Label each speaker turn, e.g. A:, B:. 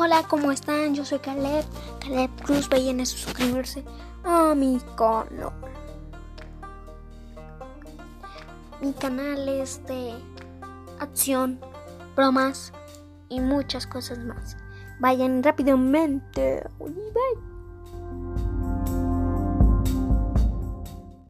A: Hola, ¿cómo están? Yo soy Caleb, Caleb Cruz. Vayan a suscribirse a mi canal. Mi canal es de acción, bromas y muchas cosas más. Vayan rápidamente. Bye.